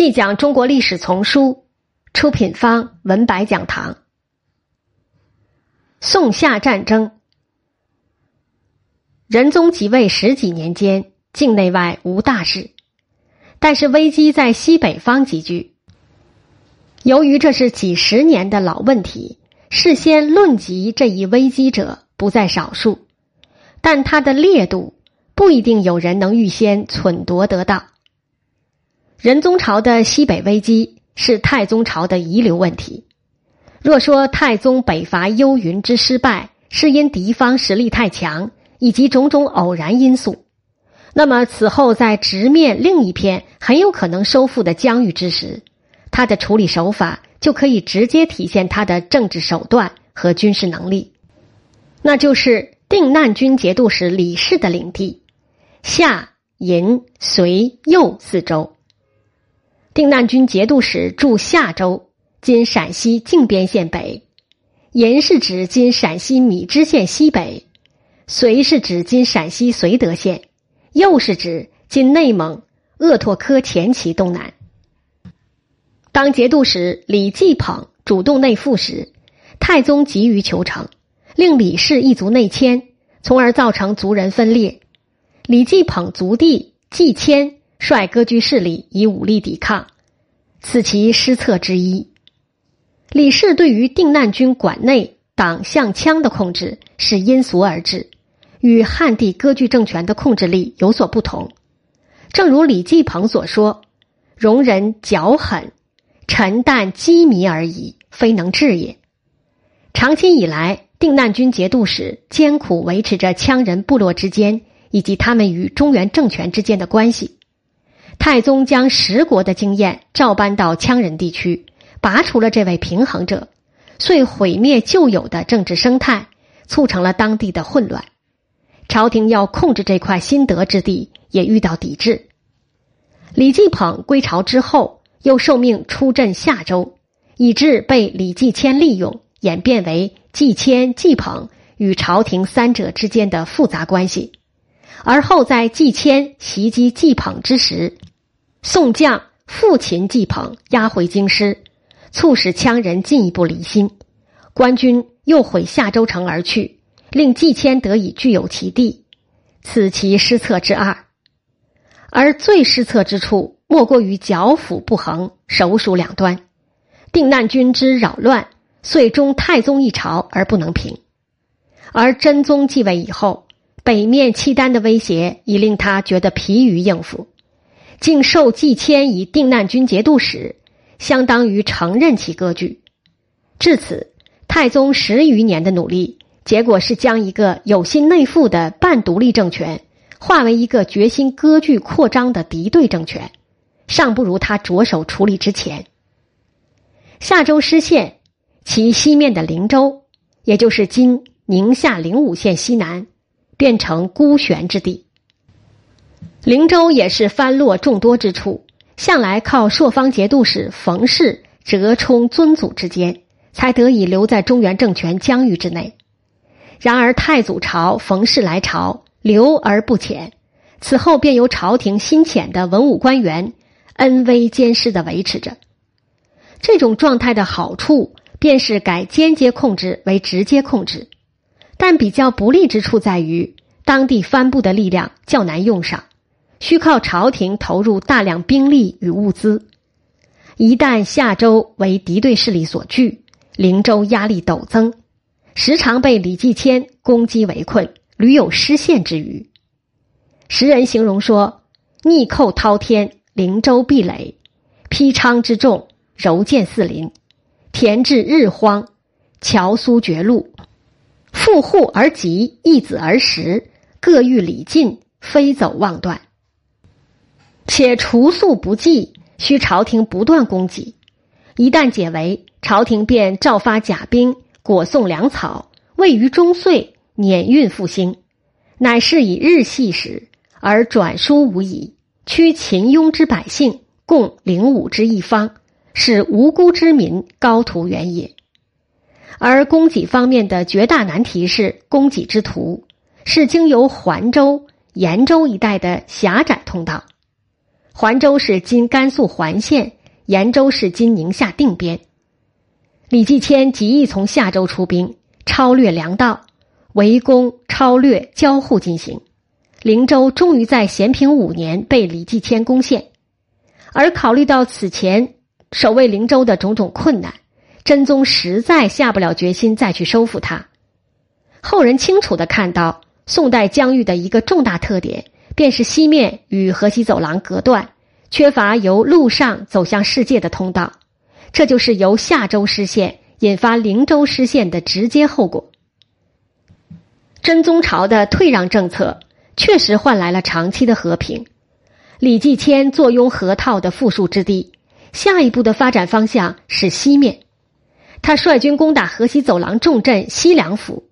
细讲中国历史丛书，出品方文白讲堂。宋夏战争，仁宗即位十几年间，境内外无大事，但是危机在西北方集聚。由于这是几十年的老问题，事先论及这一危机者不在少数，但它的烈度不一定有人能预先忖度得到。仁宗朝的西北危机是太宗朝的遗留问题。若说太宗北伐幽云之失败是因敌方实力太强以及种种偶然因素，那么此后在直面另一片很有可能收复的疆域之时，他的处理手法就可以直接体现他的政治手段和军事能力，那就是定难军节度使李氏的领地夏、银、隋、右四州。定难军节度使驻夏州（今陕西靖边县北），延是指今陕西米脂县西北，隋是指今陕西绥德县，右是指今内蒙鄂拓科前旗东南。当节度使李继捧主动内附时，太宗急于求成，令李氏一族内迁，从而造成族人分裂。李继捧族弟继迁。率割据势力以武力抵抗，此其失策之一。李氏对于定难军管内党项羌的控制是因俗而治，与汉地割据政权的控制力有所不同。正如李继鹏所说：“容人狡狠，沉淡机迷而已，非能治也。”长期以来，定难军节度使艰苦维持着羌人部落之间以及他们与中原政权之间的关系。太宗将十国的经验照搬到羌人地区，拔除了这位平衡者，遂毁灭旧有的政治生态，促成了当地的混乱。朝廷要控制这块新得之地，也遇到抵制。李继捧归朝之后，又受命出镇夏州，以致被李继迁利用，演变为继迁、继捧与朝廷三者之间的复杂关系。而后在继迁袭击继捧之时，宋将复秦继捧押回京师，促使羌人进一步离心。官军又毁夏州城而去，令季谦得以具有其地，此其失策之二。而最失策之处，莫过于剿抚不衡，首属两端。定难军之扰乱，遂终太宗一朝而不能平。而真宗继位以后，北面契丹的威胁已令他觉得疲于应付。竟受季谦以定难军节度使，相当于承认其割据。至此，太宗十余年的努力，结果是将一个有心内附的半独立政权，化为一个决心割据扩张的敌对政权，尚不如他着手处理之前。夏州失陷，其西面的灵州，也就是今宁夏灵武县西南，变成孤悬之地。灵州也是藩落众多之处，向来靠朔方节度使冯氏折冲尊祖之间，才得以留在中原政权疆域之内。然而太祖朝冯氏来朝，留而不遣，此后便由朝廷新遣的文武官员恩威兼施的维持着。这种状态的好处，便是改间接控制为直接控制，但比较不利之处在于，当地藩部的力量较难用上。需靠朝廷投入大量兵力与物资，一旦夏州为敌对势力所据，灵州压力陡增，时常被李继迁攻击围困，屡有失陷之虞。时人形容说：“逆寇滔天，灵州壁垒，披昌之众，柔剑四邻，田至日荒，桥苏绝路，富户而急，易子而食，各欲礼尽，飞走望断。”且除宿不济，需朝廷不断供给。一旦解围，朝廷便召发甲兵，裹送粮草，位于中岁辇运复兴，乃是以日系时而转输无疑，驱秦庸之百姓，共灵武之一方，使无辜之民高途远也。而供给方面的绝大难题是供给之途，是经由环州、延州一带的狭窄通道。环州是今甘肃环县，延州是今宁夏定边。李继迁极意从夏州出兵，超略粮道，围攻、超略交互进行。灵州终于在咸平五年被李继迁攻陷，而考虑到此前守卫灵州的种种困难，真宗实在下不了决心再去收复它。后人清楚的看到，宋代疆域的一个重大特点，便是西面与河西走廊隔断，缺乏由陆上走向世界的通道，这就是由夏州失陷引发灵州失陷的直接后果。真宗朝的退让政策。确实换来了长期的和平。李继迁坐拥河套的富庶之地，下一步的发展方向是西面。他率军攻打河西走廊重镇西凉府，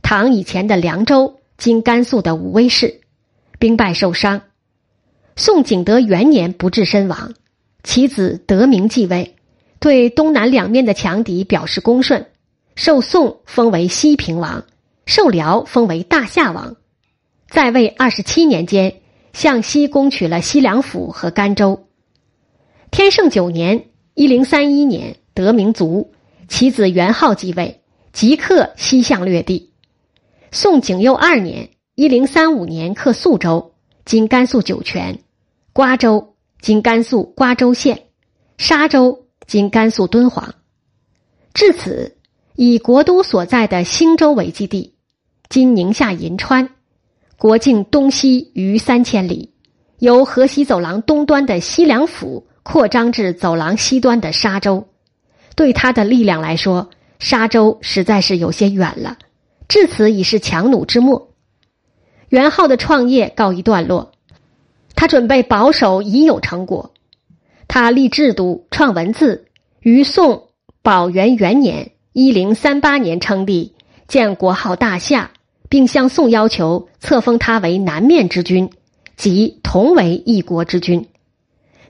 唐以前的凉州，今甘肃的武威市，兵败受伤。宋景德元年不治身亡，其子德明继位，对东南两面的强敌表示恭顺，受宋封为西平王，受辽封为大夏王。在位二十七年间，向西攻取了西凉府和甘州。天圣九年（一零三一年），得名卒，其子元昊继位，即刻西向略地。宋景佑二年（一零三五年），克肃州（今甘肃酒泉），瓜州（今甘肃瓜州县），沙州（今甘肃敦煌）。至此，以国都所在的兴州为基地，今宁夏银川。国境东西逾三千里，由河西走廊东端的西凉府扩张至走廊西端的沙州，对他的力量来说，沙州实在是有些远了。至此已是强弩之末。元昊的创业告一段落，他准备保守已有成果。他立制度、创文字，于宋宝元元年（一零三八年）称帝，建国号大夏。并向宋要求册封他为南面之君，即同为一国之君。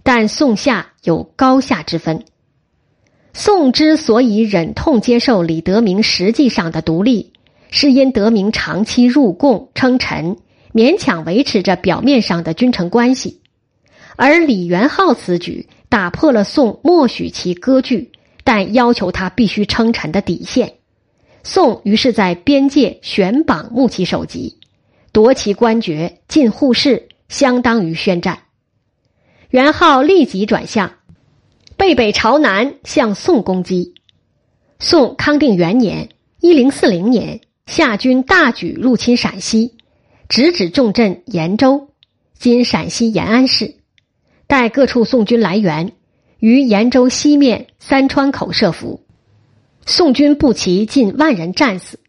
但宋夏有高下之分。宋之所以忍痛接受李德明实际上的独立，是因德明长期入贡称臣，勉强维持着表面上的君臣关系。而李元昊此举打破了宋默许其割据，但要求他必须称臣的底线。宋于是在边界悬绑木其首级，夺其官爵，进护士，相当于宣战。元昊立即转向，背北朝南向宋攻击。宋康定元年（一零四零年），夏军大举入侵陕西，直指重镇延州（今陕西延安市）。待各处宋军来援，于延州西面三川口设伏。宋军步骑近万人战死，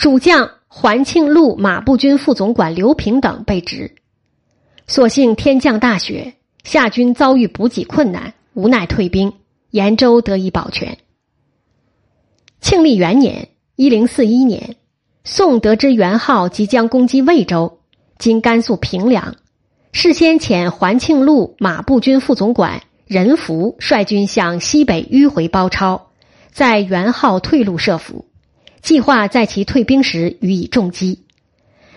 主将环庆路马步军副总管刘平等被执。所幸天降大雪，夏军遭遇补给困难，无奈退兵，延州得以保全。庆历元年（一零四一年），宋得知元昊即将攻击魏州（今甘肃平凉），事先遣环庆路马步军副总管任福率军向西北迂回包抄。在元昊退路设伏，计划在其退兵时予以重击，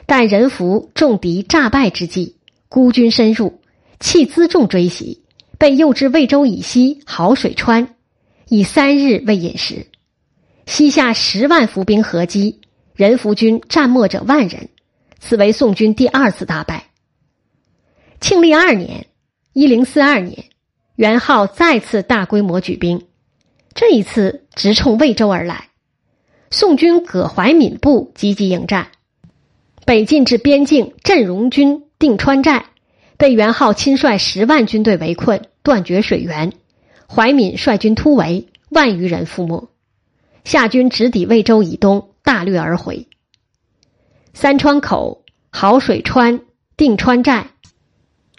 但任福重敌诈败之际，孤军深入，弃辎重追袭，被诱至魏州以西好水川，以三日未饮食，西下十万伏兵合击，人福军战没者万人，此为宋军第二次大败。庆历二年（一零四二年），元昊再次大规模举兵。这一次直冲魏州而来，宋军葛怀敏部积极迎战，北进至边境镇戎军定川寨，被元昊亲率十万军队围困，断绝水源。怀敏率军突围，万余人覆没。夏军直抵魏州以东，大掠而回。三川口、好水川、定川寨，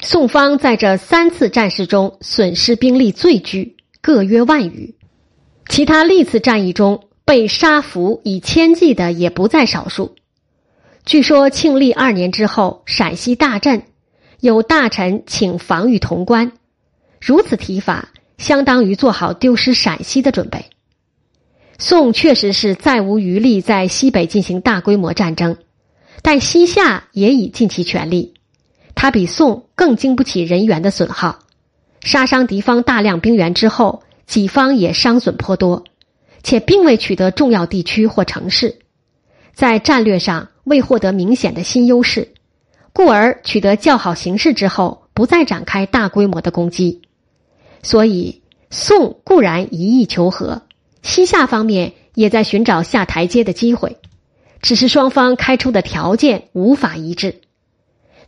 宋方在这三次战事中损失兵力最巨，各约万余。其他历次战役中被杀俘以千计的也不在少数。据说庆历二年之后，陕西大震，有大臣请防御潼关，如此提法，相当于做好丢失陕西的准备。宋确实是再无余力在西北进行大规模战争，但西夏也已尽其全力。他比宋更经不起人员的损耗，杀伤敌方大量兵员之后，己方也伤损颇多，且并未取得重要地区或城市，在战略上未获得明显的新优势，故而取得较好形势之后，不再展开大规模的攻击。所以，宋固然一意求和，西夏方面也在寻找下台阶的机会，只是双方开出的条件无法一致。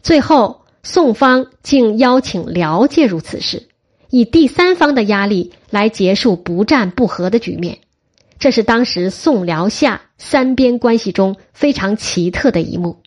最后，宋方竟邀请辽介入此事，以第三方的压力来结束不战不和的局面。这是当时宋辽夏三边关系中非常奇特的一幕。